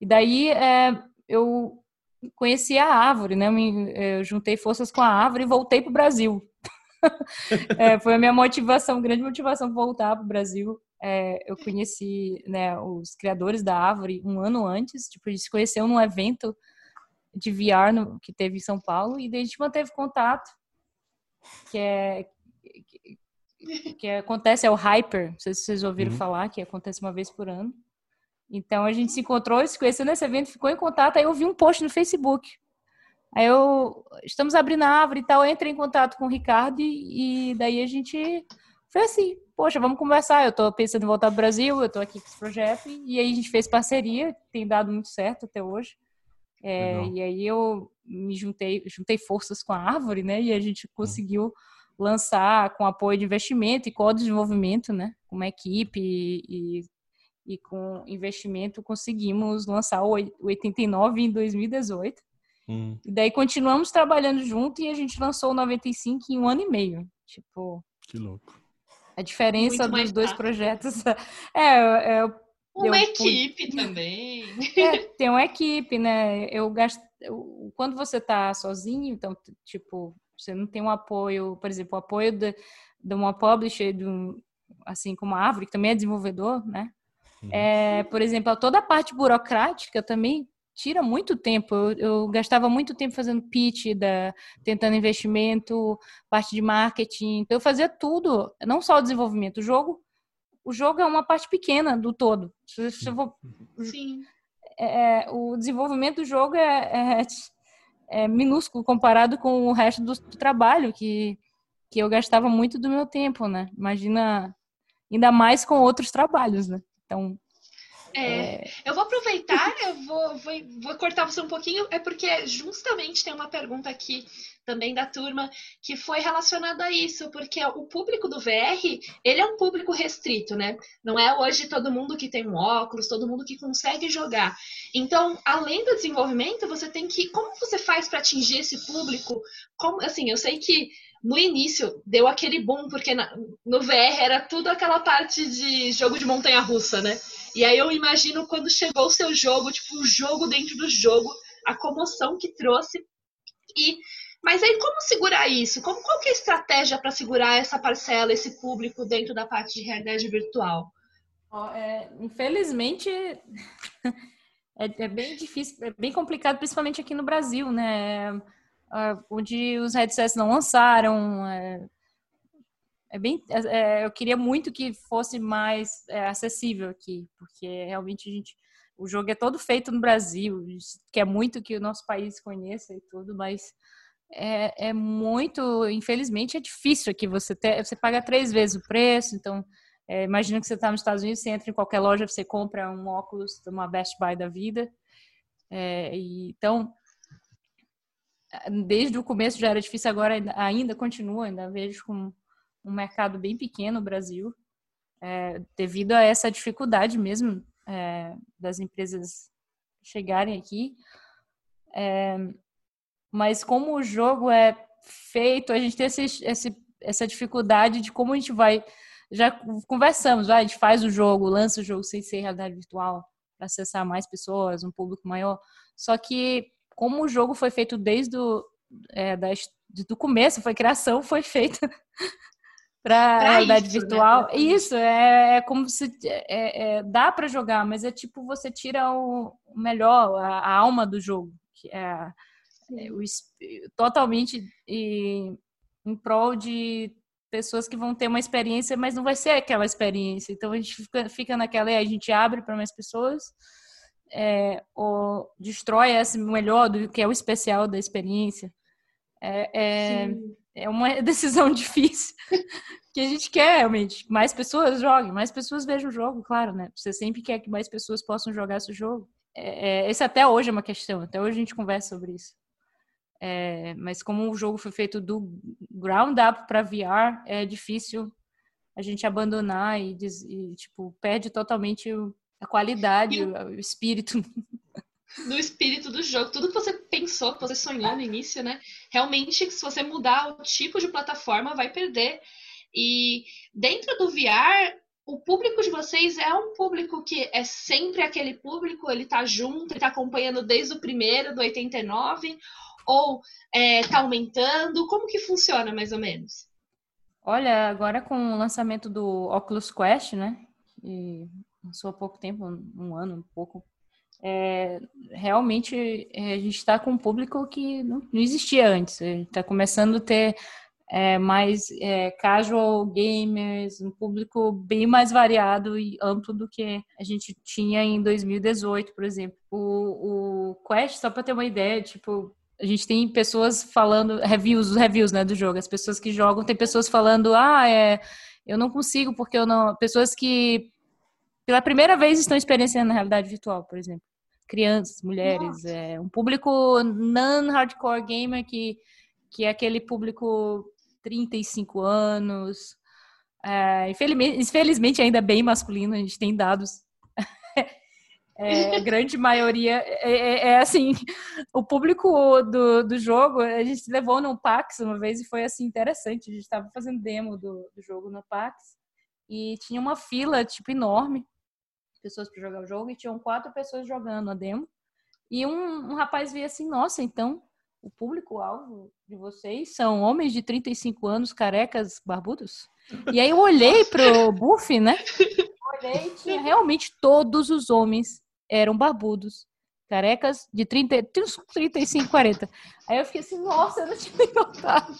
E daí é, eu conheci a Árvore, né, eu juntei forças com a Árvore e voltei para o Brasil. É, foi a minha motivação, grande motivação voltar para o Brasil. eu conheci né, os criadores da Árvore um ano antes, tipo, gente se conheceu num evento de VR no, que teve em São Paulo e daí a gente manteve contato, que é que, que acontece é o Hyper, não sei se vocês ouviram uhum. falar, que acontece uma vez por ano. Então a gente se encontrou, se conheceu nesse evento, ficou em contato, aí eu vi um post no Facebook. Aí eu estamos abrindo a árvore e tal, eu entrei em contato com o Ricardo e, e daí a gente foi assim, poxa, vamos conversar. Eu tô pensando em voltar pro Brasil, eu tô aqui com esse projeto, e aí a gente fez parceria, tem dado muito certo até hoje. É, e aí eu me juntei, juntei forças com a Árvore, né? E a gente conseguiu lançar com apoio de investimento e co-desenvolvimento, né? Com uma equipe e, e, e, com investimento conseguimos lançar o 89 em 2018. Hum. E daí continuamos trabalhando junto e a gente lançou o 95 em um ano e meio. Tipo. Que louco. A diferença dos dois projetos é, é uma equipe pude... também. É, tem uma equipe, né? Eu gasto. Quando você tá sozinho, então, tipo, você não tem um apoio, por exemplo, o apoio de, de uma publisher, de um, assim como a Árvore, que também é desenvolvedor, né? É, por exemplo, toda a parte burocrática também tira muito tempo. Eu, eu, gastava muito tempo fazendo pitch, da, tentando investimento, parte de marketing. Então, eu fazia tudo, não só o desenvolvimento. O jogo, o jogo é uma parte pequena do todo. Se, se vou, Sim. É, o desenvolvimento do jogo é, é, é, minúsculo comparado com o resto do, do trabalho, que, que eu gastava muito do meu tempo, né? Imagina, ainda mais com outros trabalhos, né? Então, é, é, eu vou aproveitar, eu vou, vou, vou, cortar você um pouquinho, é porque justamente tem uma pergunta aqui também da turma que foi relacionada a isso, porque o público do VR, ele é um público restrito, né? Não é hoje todo mundo que tem um óculos, todo mundo que consegue jogar. Então, além do desenvolvimento, você tem que, como você faz para atingir esse público? Como, assim, eu sei que no início deu aquele boom, porque na, no VR era tudo aquela parte de jogo de montanha russa, né? E aí eu imagino quando chegou o seu jogo, tipo, o jogo dentro do jogo, a comoção que trouxe. E mas aí como segurar isso? Como, qual que é a estratégia para segurar essa parcela, esse público dentro da parte de realidade virtual? É, infelizmente é, é, bem difícil, é bem complicado, principalmente aqui no Brasil, né? uh, onde os headsets não lançaram. É, é bem, é, eu queria muito que fosse mais é, acessível aqui, porque realmente a gente, o jogo é todo feito no Brasil, a gente quer muito que o nosso país conheça e tudo, mas é, é muito, infelizmente, é difícil aqui. Você ter, você paga três vezes o preço, então é, imagina que você está nos Estados Unidos, você entra em qualquer loja, você compra um óculos uma Best Buy da vida. É, e, então, desde o começo já era difícil, agora ainda continua, ainda vejo com um mercado bem pequeno no Brasil, é, devido a essa dificuldade mesmo é, das empresas chegarem aqui. É, mas como o jogo é feito, a gente tem esse, esse, essa dificuldade de como a gente vai. Já conversamos, vai, a gente faz o jogo, lança o jogo sem ser realidade virtual para acessar mais pessoas, um público maior. Só que como o jogo foi feito desde o é, do começo, foi criação, foi feita para realidade isso, né? virtual. Né? Isso é, é, como se é, é dá para jogar, mas é tipo você tira o melhor, a, a alma do jogo, que é, é o, totalmente e, em prol de pessoas que vão ter uma experiência, mas não vai ser aquela experiência. Então a gente fica, fica naquela, a gente abre para mais pessoas é, ou destrói esse melhor do que é o especial da experiência. É, é, uma decisão difícil que a gente quer realmente. Mais pessoas joguem, mais pessoas vejam o jogo, claro, né? Você sempre quer que mais pessoas possam jogar esse jogo. É, é, esse até hoje é uma questão, até hoje a gente conversa sobre isso. É, mas como o jogo foi feito do ground up para VR, é difícil a gente abandonar e, e tipo perde totalmente a qualidade, o espírito. No espírito do jogo, tudo que você pensou, que você sonhou no início, né? Realmente, se você mudar o tipo de plataforma, vai perder. E dentro do VR, o público de vocês é um público que é sempre aquele público, ele tá junto, ele tá acompanhando desde o primeiro, do 89, ou é, tá aumentando? Como que funciona, mais ou menos? Olha, agora com o lançamento do Oculus Quest, né? E lançou há pouco tempo, um ano, um pouco. É, realmente é, a gente está com um público que não, não existia antes. Está começando a ter é, mais é, casual gamers, um público bem mais variado e amplo do que a gente tinha em 2018, por exemplo. O, o Quest, só para ter uma ideia, tipo, a gente tem pessoas falando, reviews, os reviews, né, do jogo, as pessoas que jogam, tem pessoas falando, ah, é Eu não consigo, porque eu não. Pessoas que pela primeira vez estão experienciando a realidade virtual, por exemplo. Crianças, mulheres, é, um público non-hardcore gamer que, que é aquele público 35 anos. É, infelizmente, infelizmente, ainda bem masculino, a gente tem dados é, a grande maioria é, é, é, assim, o público do, do jogo, a gente levou no PAX uma vez e foi assim interessante. A gente estava fazendo demo do, do jogo no PAX e tinha uma fila tipo enorme pessoas para jogar o jogo e tinham quatro pessoas jogando a demo. E um, um rapaz veio assim, nossa, então o público-alvo de vocês são homens de 35 anos, carecas, barbudos? E aí eu olhei pro Buff, né? Olhei, tinha realmente todos os homens eram barbudos, carecas de 30, 35, 40. Aí eu fiquei assim, nossa, eu não tinha notado.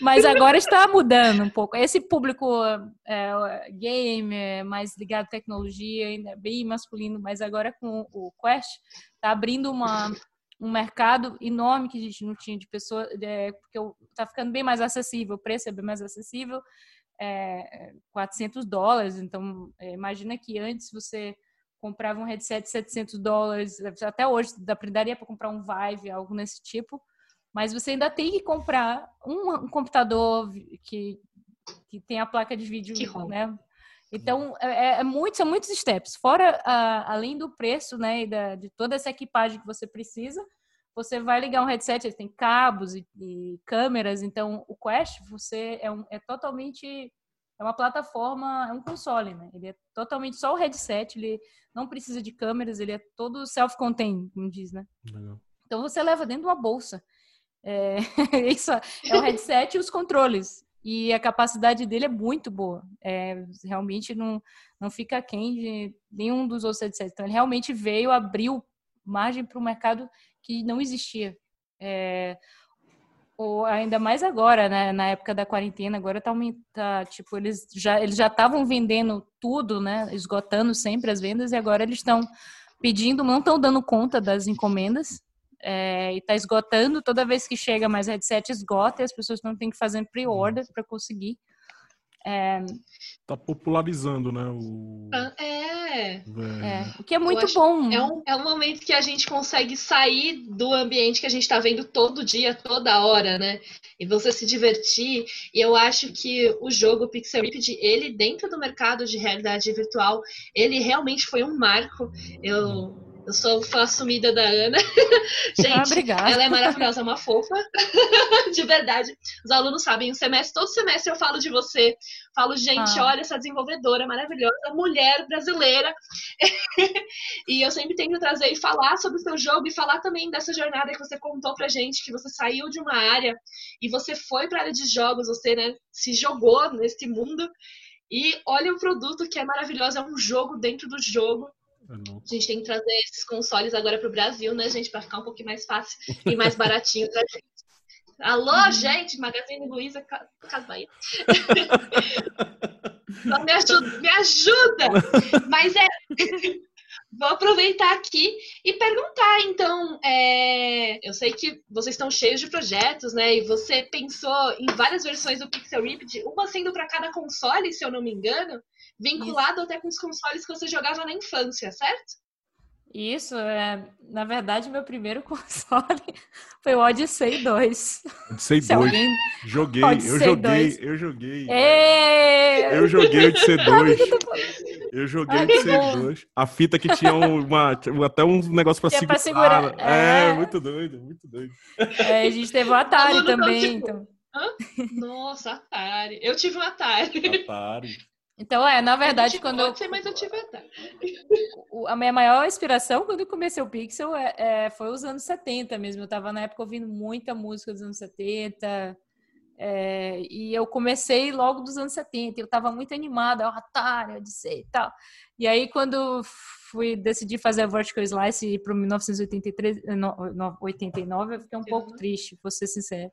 Mas agora está mudando um pouco. Esse público é, game, mais ligado à tecnologia, ainda bem masculino, mas agora com o Quest, está abrindo uma, um mercado enorme que a gente não tinha de pessoas, é, porque está ficando bem mais acessível, o preço é bem mais acessível, é, 400 dólares. Então, é, imagina que antes você comprava um headset de 700 dólares, até hoje daria para comprar um Vive, algo nesse tipo, mas você ainda tem que comprar um, um computador que, que tem a placa de vídeo, né? Então, é, é, é, muito, são muitos steps. Fora, a, além do preço, né, e da, de toda essa equipagem que você precisa, você vai ligar um headset, ele tem cabos e, e câmeras, então o Quest, você é, um, é totalmente é uma plataforma, é um console, né? Ele é totalmente só o headset, ele não precisa de câmeras, ele é todo self-contained, como diz, né? Legal. Então você leva dentro de uma bolsa. É, isso é o headset e os controles. E a capacidade dele é muito boa. É, realmente não, não fica quem de nenhum dos outros headsets. Então ele realmente veio, abriu margem para o mercado que não existia. É, ou ainda mais agora, né? Na época da quarentena, agora tá, tá tipo, eles já eles já estavam vendendo tudo, né? Esgotando sempre as vendas e agora eles estão pedindo, não estão dando conta das encomendas é, e tá esgotando toda vez que chega mais headset esgota e as pessoas não têm que fazer pre-order para conseguir. É... Tá popularizando, né? O... Ah, é. é. O que é muito bom. É um, é um momento que a gente consegue sair do ambiente que a gente está vendo todo dia, toda hora, né? E você se divertir. E eu acho que o jogo Pixel Ripped, ele dentro do mercado de realidade virtual, ele realmente foi um marco. Eu eu sou fã assumida da Ana. Gente, ah, ela é maravilhosa, é uma fofa. de verdade. Os alunos sabem, o semestre, todo semestre eu falo de você. Falo, gente, ah. olha essa desenvolvedora maravilhosa, mulher brasileira. e eu sempre tento trazer e falar sobre o seu jogo e falar também dessa jornada que você contou pra gente, que você saiu de uma área e você foi para a área de jogos, você né, se jogou nesse mundo. E olha o produto que é maravilhoso, é um jogo dentro do jogo. A gente tem que trazer esses consoles agora para o Brasil, né, gente, para ficar um pouquinho mais fácil e mais baratinho para gente. Alô, uhum. gente, Magazine Luiza, Casa Bahia. me ajuda, me ajuda! Mas é. Vou aproveitar aqui e perguntar, então, é... eu sei que vocês estão cheios de projetos, né? E você pensou em várias versões do Pixel Ripped, uma sendo para cada console, se eu não me engano vinculado Isso. até com os consoles que você jogava na infância, certo? Isso, é, na verdade, meu primeiro console foi o Odyssey 2. Odyssey 2. Alguém... Joguei, Odyssey eu joguei, 2. eu joguei. É... Eu joguei o Odyssey 2. Eu joguei o Odyssey 2. A fita que tinha uma, até um negócio pra, segurar. pra segurar. É, é, muito doido, muito doido. É, a gente teve o Atari também, então. Hã? Nossa, Atari. Eu tive um Atari. Atari. Então, é, na verdade, quando pode eu. Ser, eu tive A minha maior inspiração quando eu comecei o Pixel é, é, foi os anos 70 mesmo. Eu estava na época ouvindo muita música dos anos 70. É, e eu comecei logo dos anos 70. Eu estava muito animada, Atari, Odyssey e tal. E aí, quando fui decidir fazer a Vertical Slice para 1983, 89, eu fiquei um pouco triste, vou ser sincera.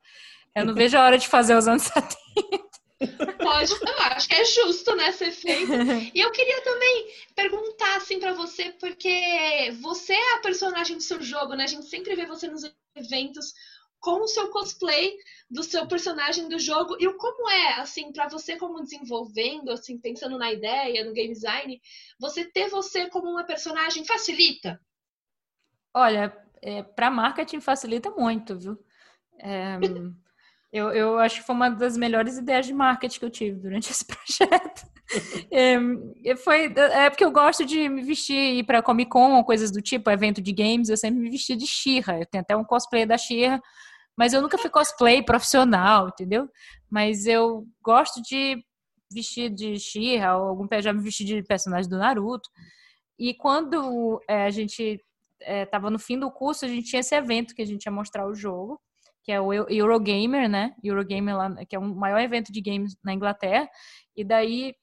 Eu não vejo a hora de fazer os anos 70. Pode, eu acho que é justo, né, ser feito. E eu queria também perguntar assim para você, porque você é a personagem do seu jogo, né? A gente sempre vê você nos eventos com o seu cosplay do seu personagem do jogo e como é, assim, para você como desenvolvendo, assim, pensando na ideia, no game design, você ter você como uma personagem facilita? Olha, é, para marketing facilita muito, viu? É, eu, eu acho que foi uma das melhores ideias de marketing que eu tive durante esse projeto. É, foi, é porque eu gosto de me vestir ir para Comic Con, coisas do tipo, evento de games, eu sempre me vesti de Xirra. Eu tenho até um cosplay da Xirra, mas eu nunca fui cosplay profissional, entendeu? Mas eu gosto de vestir de Xirra, ou algum já me vesti de personagem do Naruto. E quando é, a gente estava é, no fim do curso, a gente tinha esse evento que a gente ia mostrar o jogo, que é o Eurogamer, né? Eurogamer lá, que é o maior evento de games na Inglaterra. E daí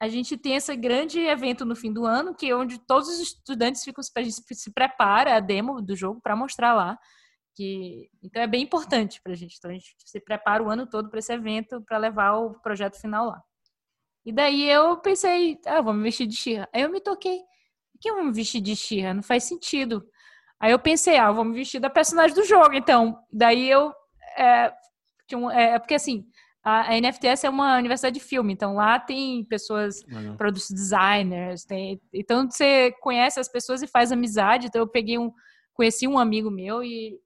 a gente tem esse grande evento no fim do ano, que é onde todos os estudantes ficam, a gente se prepara a demo do jogo para mostrar lá. Que, então é bem importante para a gente. Então a gente se prepara o ano todo para esse evento para levar o projeto final lá. E daí eu pensei, ah, vou me vestir de Xirra. Aí eu me toquei, por que eu vou me vestir de Xirra? Não faz sentido. Aí eu pensei, ah, vou me vestir da personagem do jogo, então. Daí eu. É, é porque assim, a, a NFTS é uma universidade de filme, então lá tem pessoas, uhum. produtos designers, tem, então você conhece as pessoas e faz amizade. Então eu peguei um, conheci um amigo meu e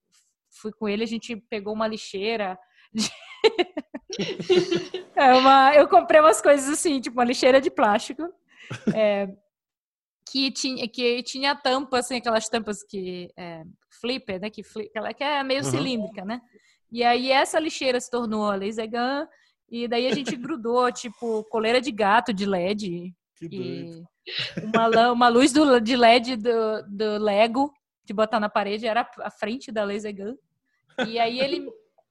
fui com ele, a gente pegou uma lixeira. De... é uma, eu comprei umas coisas assim, tipo uma lixeira de plástico. É, que tinha, que tinha tampa, assim, aquelas tampas que é, flipper, né? Que, flip, que é meio uhum. cilíndrica, né? E aí essa lixeira se tornou a laser gun, e daí a gente grudou, tipo, coleira de gato de LED. Que e uma, uma luz do, de LED do, do Lego de botar na parede era a frente da laser gun. E aí ele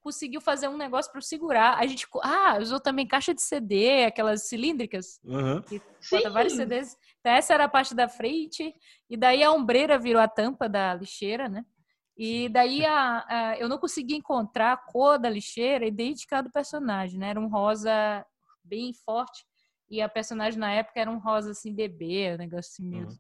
conseguiu fazer um negócio para segurar. A gente ah, usou também caixa de CD, aquelas cilíndricas, uhum. que bota vários CDs. Então, essa era a parte da frente, e daí a ombreira virou a tampa da lixeira, né? E daí a, a, eu não consegui encontrar a cor da lixeira idêntica do personagem, né? Era um rosa bem forte. E a personagem na época era um rosa assim, bebê, um negócio assim mesmo.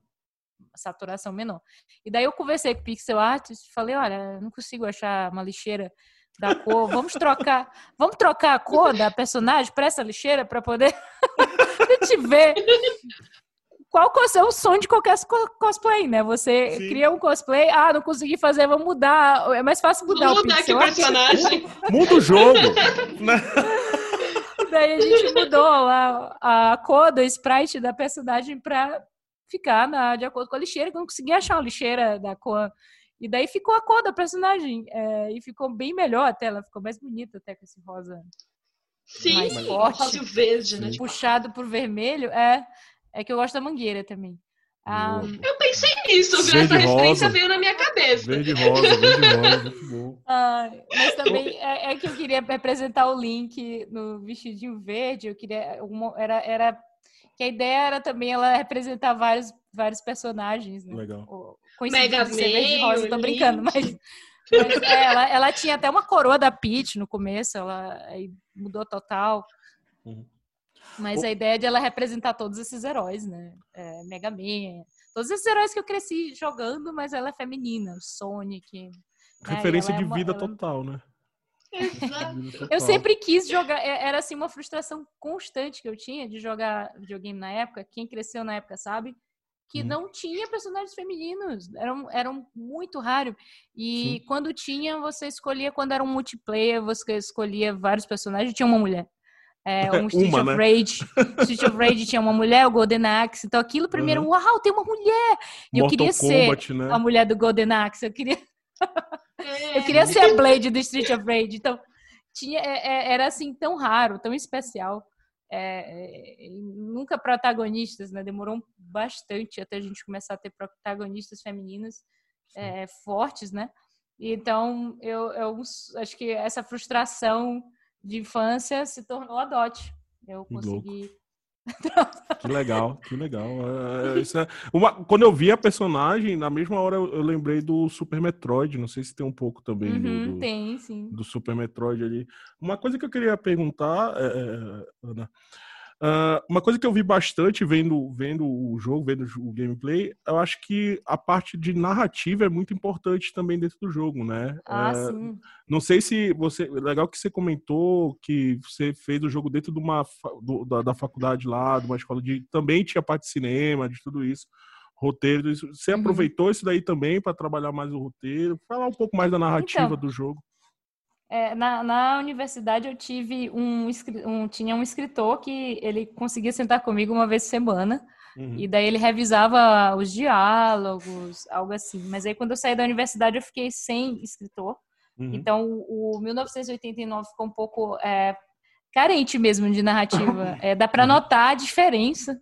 Uhum. Saturação menor. E daí eu conversei com o Pixel Art e falei, olha, não consigo achar uma lixeira da cor. Vamos trocar, vamos trocar a cor da personagem para essa lixeira para poder gente ver qual é o sonho de qualquer cosplay, né? Você Sim. cria um cosplay, ah, não consegui fazer, vamos mudar. É mais fácil mudar vamos o mudar pixel. aqui personagem. Muda o jogo. Daí a gente mudou lá a cor do sprite da personagem para ficar na, de acordo com a lixeira, que eu não consegui achar uma lixeira da cor. E daí ficou a cor da personagem. É, e ficou bem melhor até, ela ficou mais bonita até com esse rosa. Sim, mais forte, rosa verde, né? Puxado por vermelho. É, é que eu gosto da mangueira também. Ah, eu pensei nisso, viu? Essa referência veio na minha cabeça. Verde rosa, verde rosa, muito bom. Ah, mas também é, é, que eu queria representar o Link no vestidinho verde. Eu queria. Uma, era, era que a ideia era também ela representar vários, vários personagens. Né? Legal. Mega Man, verde rosa, tô brincando, mas. mas é, ela, ela tinha até uma coroa da Peach no começo, ela aí mudou total. Uhum. Mas o... a ideia de ela representar todos esses heróis, né? É, Mega Man, todos esses heróis que eu cresci jogando, mas ela é feminina, Sonic. Né? Referência é de vida ela... total, né? eu sempre quis jogar, é, era assim uma frustração constante que eu tinha de jogar videogame na época. Quem cresceu na época sabe que hum. não tinha personagens femininos, eram, eram muito raros. E Sim. quando tinha, você escolhia quando era um multiplayer, você escolhia vários personagens, tinha uma mulher. É, um Street uma, of né? Rage. Street of Rage tinha uma mulher, o Golden Axe. Então aquilo primeiro, uhum. uau, tem uma mulher! E eu queria Kombat, ser né? a mulher do Golden Axe. Eu queria. É, eu queria ser a Blade do Street of Rage. Então, tinha, é, é, era assim tão raro, tão especial. É, é, nunca protagonistas, né? Demorou bastante até a gente começar a ter protagonistas femininas é, fortes, né? Então, eu, eu acho que essa frustração de infância se tornou a DOT. Eu consegui. que legal, que legal. É, é, é... Uma, quando eu vi a personagem, na mesma hora eu, eu, lembrei do Super Metroid. Não sei se tem um pouco também uhum, do, do, tem, sim. do Super Metroid ali. Uma coisa que eu queria perguntar, é, é Ana, Uh, uma coisa que eu vi bastante vendo, vendo o jogo, vendo o gameplay, eu acho que a parte de narrativa é muito importante também dentro do jogo, né? Ah, uh, sim. Não sei se você. Legal que você comentou que você fez o jogo dentro de uma do, da, da, faculdade lá, de uma escola de. Também tinha parte de cinema, de tudo isso. Roteiro, isso. Você uhum. aproveitou isso daí também para trabalhar mais o roteiro? Falar um pouco mais da narrativa então, do jogo. É, na, na universidade eu tive um, um, tinha um escritor que ele conseguia sentar comigo uma vez por semana uhum. e daí ele revisava os diálogos, algo assim. Mas aí quando eu saí da universidade eu fiquei sem escritor. Uhum. Então o, o 1989 ficou um pouco é, carente mesmo de narrativa. É, dá para notar a diferença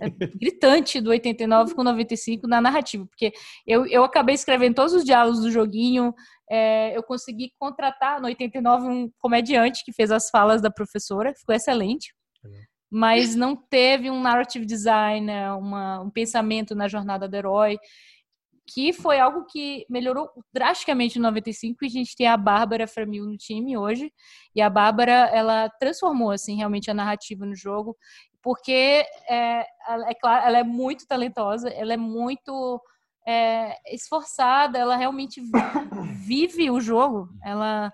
é, gritante do 89 com 95 na narrativa, porque eu, eu acabei escrevendo todos os diálogos do joguinho, é, eu consegui contratar no 89 um comediante que fez as falas da professora, ficou excelente. Mas não teve um narrative designer, uma, um pensamento na jornada do herói, que foi algo que melhorou drasticamente em 95 e a gente tem a Bárbara Framil no time hoje. E a Bárbara, ela transformou assim realmente a narrativa no jogo, porque é, é claro, ela é muito talentosa, ela é muito é, esforçada, ela realmente vive o jogo. Ela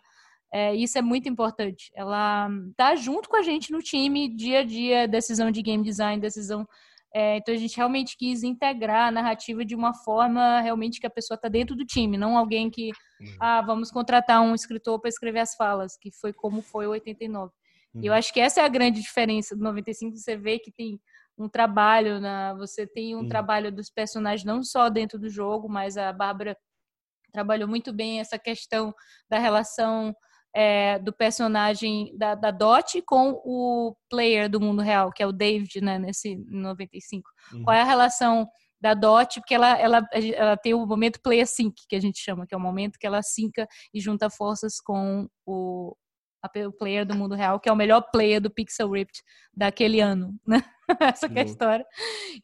é, isso é muito importante. Ela tá junto com a gente no time, dia a dia, decisão de game design, decisão. É, então a gente realmente quis integrar a narrativa de uma forma realmente que a pessoa está dentro do time, não alguém que uhum. ah vamos contratar um escritor para escrever as falas, que foi como foi o 89. Uhum. E eu uhum. acho que essa é a grande diferença do 95. Você vê que tem um trabalho na você tem um trabalho dos personagens não só dentro do jogo mas a Bárbara trabalhou muito bem essa questão da relação é, do personagem da, da Dot com o player do mundo real que é o David né nesse 95 uhum. qual é a relação da Dot, porque ela, ela, ela tem o momento player sync, que a gente chama, que é o momento que ela sinca e junta forças com o, o player do mundo real, que é o melhor player do Pixel Rift daquele ano, né? essa é a história.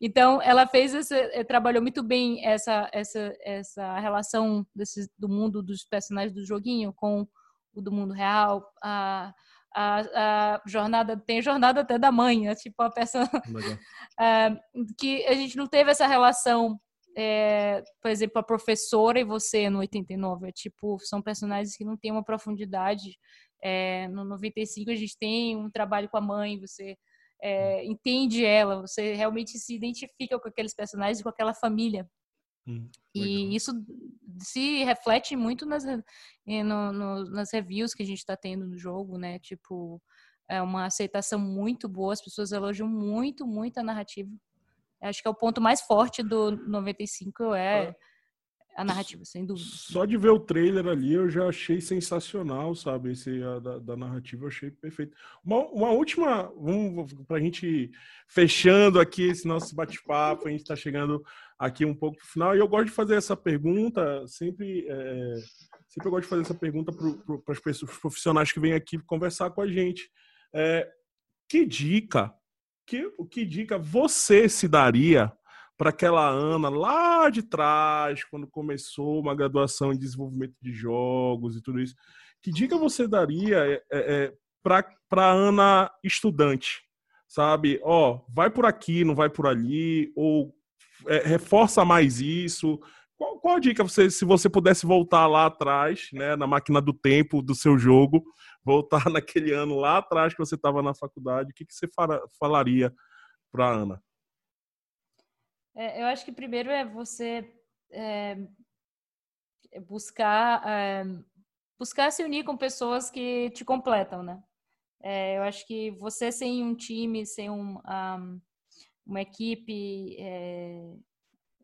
Então, ela fez esse, eh, trabalhou muito bem essa, essa, essa relação desse, do mundo dos personagens do joguinho com o do mundo real. A, a, a jornada, tem a jornada até da mãe, né? tipo a pessoa que a gente não teve essa relação é, por exemplo, a professora e você no 89. É tipo, são personagens que não têm uma profundidade é, no 95 a gente tem um trabalho com a mãe, você é, entende ela, você realmente se identifica com aqueles personagens, com aquela família. Hum, e isso se reflete muito nas, no, no, nas reviews que a gente está tendo no jogo, né? Tipo, é uma aceitação muito boa, as pessoas elogiam muito, muito a narrativa. Acho que é o ponto mais forte do 95 é a narrativa, sem dúvida. Só de ver o trailer ali eu já achei sensacional, sabe? Esse a, da, da, narrativa eu achei perfeito. Uma, uma última, vamos para a gente fechando aqui esse nosso bate-papo, a gente está chegando aqui um pouco pro final e eu gosto de fazer essa pergunta sempre. É, sempre eu gosto de fazer essa pergunta para as pessoas profissionais que vêm aqui conversar com a gente. É, que dica, que, que dica você se daria para aquela Ana lá de trás, quando começou uma graduação em desenvolvimento de jogos e tudo isso. Que dica você daria é, é, é para a Ana estudante? Sabe, ó, vai por aqui, não vai por ali, ou é, reforça mais isso. Qual, qual a dica você, se você pudesse voltar lá atrás, né, na máquina do tempo do seu jogo, voltar naquele ano lá atrás que você estava na faculdade, o que, que você falaria para Ana? É, eu acho que primeiro é você é, buscar é, buscar se unir com pessoas que te completam, né? É, eu acho que você sem um time, sem um, um, uma equipe, é,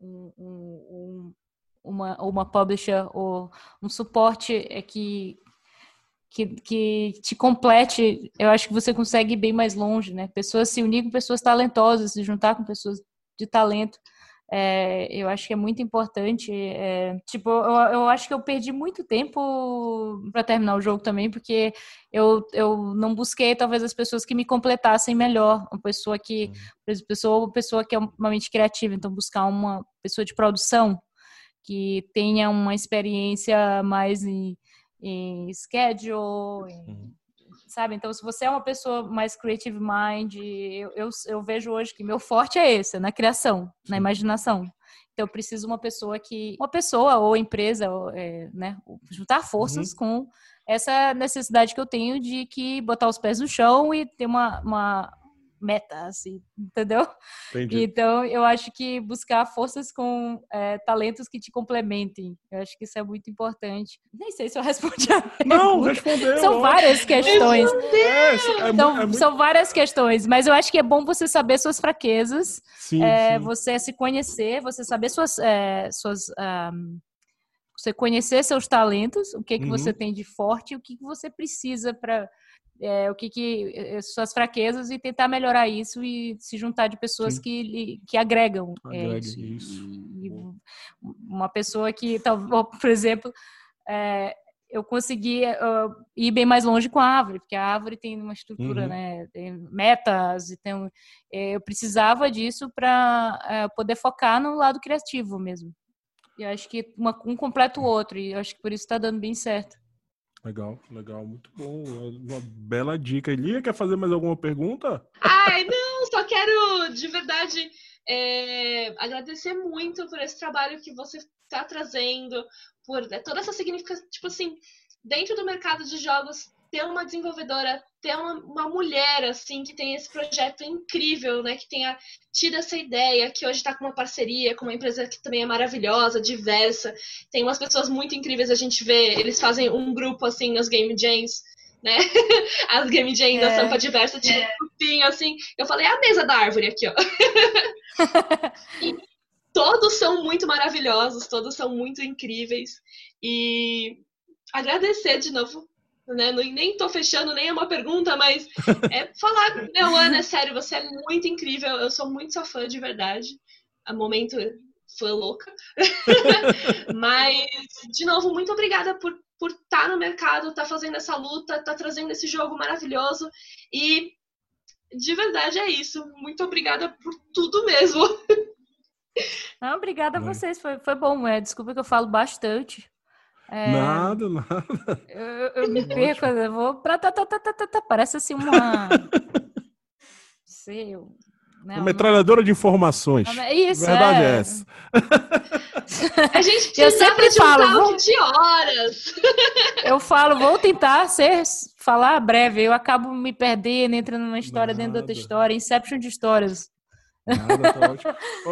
um, um, uma, uma publisher ou um suporte é que, que, que te complete, eu acho que você consegue ir bem mais longe, né? Pessoas se unir com pessoas talentosas, se juntar com pessoas de talento. É, eu acho que é muito importante. É, tipo, eu, eu, acho que eu perdi muito tempo para terminar o jogo também, porque eu, eu não busquei talvez as pessoas que me completassem melhor. Uma pessoa que, uhum. por exemplo, pessoa, uma pessoa que é uma mente criativa, então buscar uma pessoa de produção que tenha uma experiência mais em, em schedule, em, uhum. Sabe? Então, se você é uma pessoa mais creative mind, eu, eu, eu vejo hoje que meu forte é esse, na criação, na imaginação. Então, eu preciso uma pessoa que, uma pessoa ou empresa, ou, é, né, juntar forças uhum. com essa necessidade que eu tenho de que botar os pés no chão e ter uma, uma meta, assim, entendeu? Entendi. Então, eu acho que buscar forças com é, talentos que te complementem. Eu acho que isso é muito importante. Nem sei se eu respondi a Não, respondeu. São várias questões. É, é, são, é são várias questões, mas eu acho que é bom você saber suas fraquezas, sim, é, sim. você se conhecer, você saber suas, é, suas um, você conhecer seus talentos, o que que uhum. você tem de forte, o que, que você precisa para é, o que, que eh, suas fraquezas e tentar melhorar isso e se juntar de pessoas que, que agregam é, isso. isso. E, uma pessoa que, por exemplo, é, eu consegui uh, ir bem mais longe com a árvore, porque a árvore tem uma estrutura, uhum. né, tem metas, e tem, é, eu precisava disso para é, poder focar no lado criativo mesmo. E acho que uma, um completa o outro, e acho que por isso está dando bem certo. Legal, legal, muito bom. Uma bela dica. Elia, quer fazer mais alguma pergunta? Ai, não, só quero de verdade é, agradecer muito por esse trabalho que você está trazendo, por toda essa significação, tipo assim, dentro do mercado de jogos, ter uma desenvolvedora, ter uma, uma, mulher assim que tem esse projeto incrível, né, que tenha tido essa ideia, que hoje está com uma parceria com uma empresa que também é maravilhosa, diversa, tem umas pessoas muito incríveis a gente vê, eles fazem um grupo assim nas game jams, né? As game jams é, da Sampa Diversa tinha é. um grupinho assim, eu falei é a mesa da árvore aqui, ó. e todos são muito maravilhosos, todos são muito incríveis e agradecer de novo né? Nem tô fechando, nem é uma pergunta, mas é falar, meu, Ana, é sério, você é muito incrível, eu sou muito sua fã de verdade. A momento foi louca. mas, de novo, muito obrigada por por estar tá no mercado, estar tá fazendo essa luta, estar tá trazendo esse jogo maravilhoso. E de verdade é isso. Muito obrigada por tudo mesmo. Não, obrigada a vocês. Foi, foi bom. É, desculpa que eu falo bastante. É, nada, nada. Eu, eu me perco, eu vou pra tá, tá, tá, tá, tá, tá, parece assim uma. sei, né, uma metralhadora de informações. Isso, Verdade é, é essa. A gente eu sempre falo vou... de horas. Eu falo, vou tentar ser falar breve. Eu acabo me perdendo, entrando numa história Nada. dentro de outra história, Inception de histórias. Nada, tá ótimo.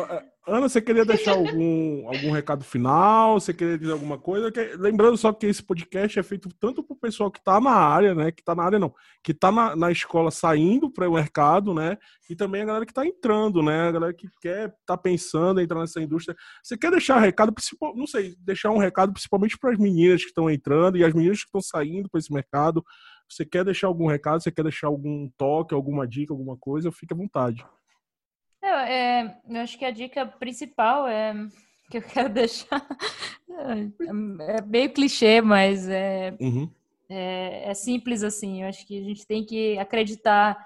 É, Ana, você queria deixar algum, algum recado final? Você queria dizer alguma coisa? Lembrando só que esse podcast é feito tanto para o pessoal que está na área, né? Que está na área, não, que está na, na escola saindo para o mercado, né? E também a galera que está entrando, né? A galera que quer, tá pensando em entrar nessa indústria. Você quer deixar recado, principal, não sei, deixar um recado principalmente para as meninas que estão entrando e as meninas que estão saindo para esse mercado. Você quer deixar algum recado? Você quer deixar algum toque, alguma dica, alguma coisa? Fique à vontade. Eu, é, eu acho que a dica principal é que eu quero deixar é, é meio clichê, mas é, uhum. é, é, simples assim. Eu acho que a gente tem que acreditar,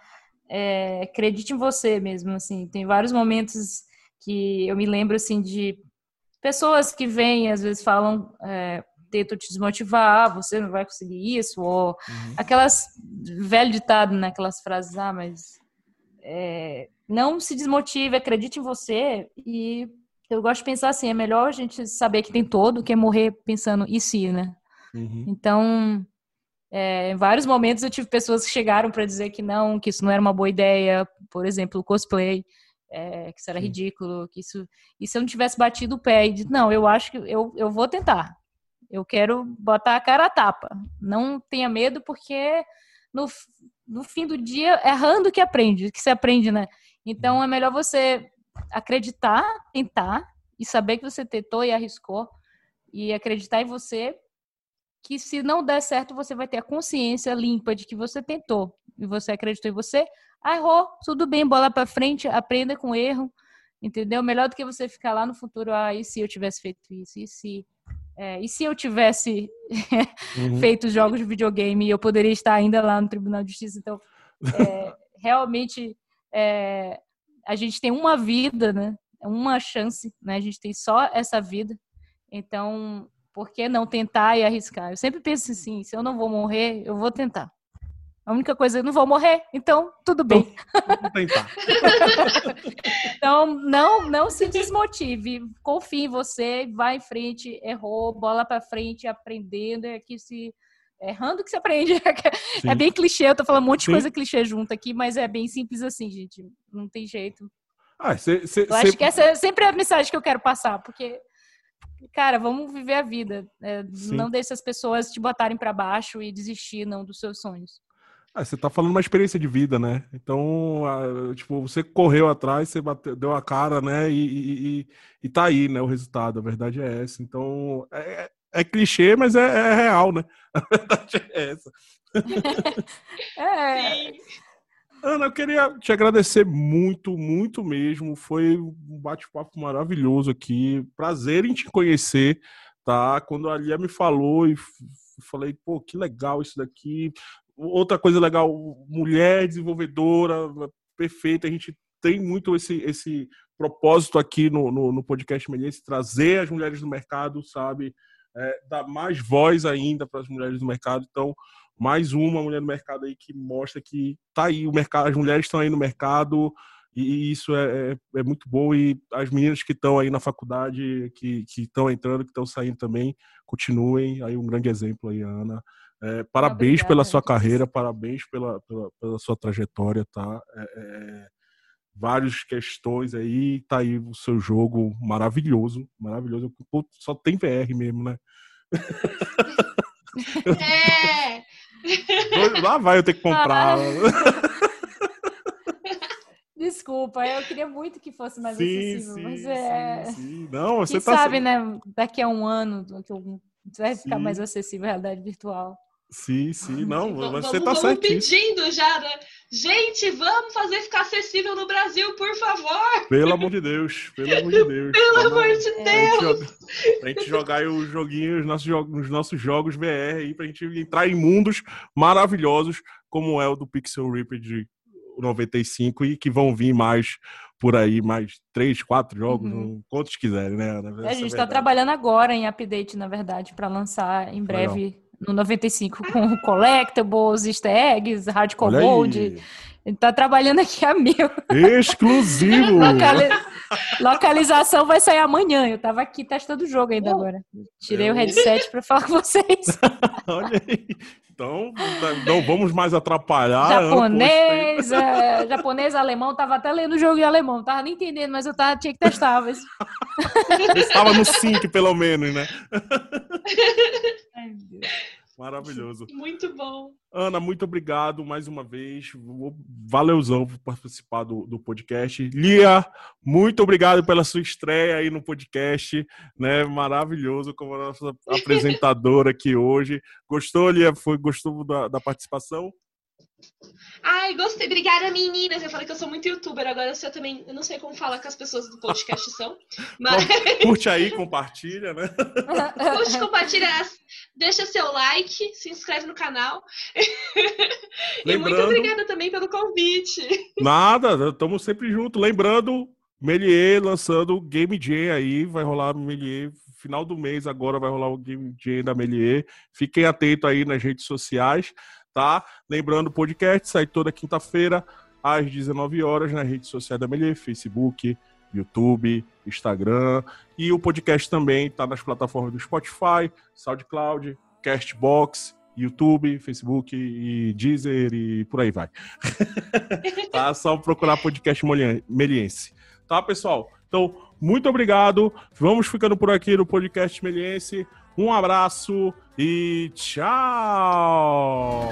é, acredite em você mesmo. Assim, tem vários momentos que eu me lembro assim de pessoas que vêm às vezes falam é, tentam te desmotivar, ah, você não vai conseguir isso, ou uhum. aquelas velho ditado, né? Aquelas frases, ah, mas é, não se desmotive, acredite em você e eu gosto de pensar assim, é melhor a gente saber que tem todo que morrer pensando e se, né? Uhum. Então, é, em vários momentos eu tive pessoas que chegaram para dizer que não, que isso não era uma boa ideia, por exemplo, o cosplay, é, que isso era Sim. ridículo, que isso. E se eu não tivesse batido o pé e dito, não, eu acho que eu, eu vou tentar. Eu quero botar a cara a tapa. Não tenha medo, porque no, no fim do dia, errando que aprende, que se aprende, né? Então é melhor você acreditar, tentar e saber que você tentou e arriscou e acreditar em você que se não der certo você vai ter a consciência limpa de que você tentou e você acreditou em você, ah, errou, tudo bem, bola para frente, aprenda com erro, entendeu? Melhor do que você ficar lá no futuro, ah, e se eu tivesse feito isso, e se é, e se eu tivesse uhum. feito jogos de videogame, eu poderia estar ainda lá no Tribunal de Justiça. Então, é, realmente é, a gente tem uma vida, né? Uma chance, né? A gente tem só essa vida. Então, por que não tentar e arriscar? Eu sempre penso assim, se eu não vou morrer, eu vou tentar. A única coisa, eu não vou morrer, então tudo bem. Vamos tentar. então, não, não se desmotive. Confie em você, vai em frente, errou, bola para frente, aprendendo, é que se errando que se aprende. Sim. É bem clichê, eu tô falando um monte de Sim. coisa clichê junto aqui, mas é bem simples assim, gente. Não tem jeito. Ah, cê, cê, eu acho que essa é sempre a mensagem que eu quero passar, porque, cara, vamos viver a vida. É, não deixe as pessoas te botarem para baixo e desistir não dos seus sonhos. Ah, você tá falando uma experiência de vida, né? Então, tipo, você correu atrás, você bateu, deu a cara, né? E, e, e, e tá aí, né? O resultado, a verdade é essa. Então, é, é é clichê, mas é, é, real, né? A verdade é essa. é. Ana, eu queria te agradecer muito, muito mesmo. Foi um bate-papo maravilhoso aqui. Prazer em te conhecer, tá? Quando a Lia me falou e falei, pô, que legal isso daqui. Outra coisa legal, mulher desenvolvedora, perfeita. A gente tem muito esse, esse propósito aqui no, no, no podcast Melhense, trazer as mulheres do mercado, sabe? é, dar mais voz ainda para as mulheres do mercado. Então, mais uma mulher no mercado aí que mostra que tá aí o mercado, as mulheres estão aí no mercado e isso é, é, é muito bom e as meninas que estão aí na faculdade, que estão entrando, que estão saindo também, continuem. Aí um grande exemplo aí, Ana. É, parabéns Obrigada, pela sua carreira, parabéns pela, pela, pela sua trajetória, tá? É, é várias questões aí, tá aí o seu jogo maravilhoso, maravilhoso. só tem VR mesmo, né? É! Lá vai eu ter que comprar. Desculpa, eu queria muito que fosse mais sim, acessível, sim, mas é. Sim, sim. Não, você Quem tá sabe, né? Daqui a um ano vai ficar mais acessível a realidade virtual. Sim, sim, não, você vamos, tá certo. pedindo já, né? Gente, vamos fazer ficar acessível no Brasil, por favor. Pelo amor de Deus, pelo amor de Deus. pelo amor de Deus. Pra gente jogar os joguinhos, os nossos jogos, os nossos jogos VR aí, pra gente entrar em mundos maravilhosos, como é o do Pixel Ripper de 95 e que vão vir mais por aí, mais três, quatro jogos, uhum. quantos quiserem, né? Ana? a gente está é trabalhando agora em update, na verdade, para lançar em breve. Legal no 95 com collectibles, easter eggs, hardcore mode. Ele tá trabalhando aqui a mil. Exclusivo! Locali... Localização vai sair amanhã. Eu tava aqui testando o jogo ainda oh. agora. Tirei é. o headset para falar com vocês. Olha aí. Então, não vamos mais atrapalhar. Japonês, é, japonês, alemão, tava até lendo o jogo em alemão, não tava nem entendendo, mas eu tava, tinha que testar. Mas... Estava no sync, pelo menos, né? Ai, meu Deus. Maravilhoso. Muito bom. Ana, muito obrigado mais uma vez. Valeuzão por participar do, do podcast. Lia, muito obrigado pela sua estreia aí no podcast, né? Maravilhoso como a nossa apresentadora aqui hoje. Gostou, Lia? Foi, gostou da, da participação? Ai, gostei. Obrigada, meninas. Eu falei que eu sou muito youtuber, agora eu também. Eu não sei como falar que as pessoas do podcast são. Mas... Curte aí, compartilha, né? Curte, compartilha, deixa seu like, se inscreve no canal. Lembrando... E muito obrigada também pelo convite. Nada, estamos sempre juntos. Lembrando, Melier lançando Game Jam aí, vai rolar Melier final do mês agora vai rolar o Game Jam da Melier. Fiquem atentos aí nas redes sociais tá? Lembrando, o podcast sai toda quinta-feira às 19 horas na rede social da Melier, Facebook, YouTube, Instagram. E o podcast também está nas plataformas do Spotify, SoundCloud, Castbox, YouTube, Facebook e Deezer e por aí vai. tá? Só procurar podcast Meliense. Tá, pessoal? Então, muito obrigado. Vamos ficando por aqui no podcast Meliense. Um abraço e tchau!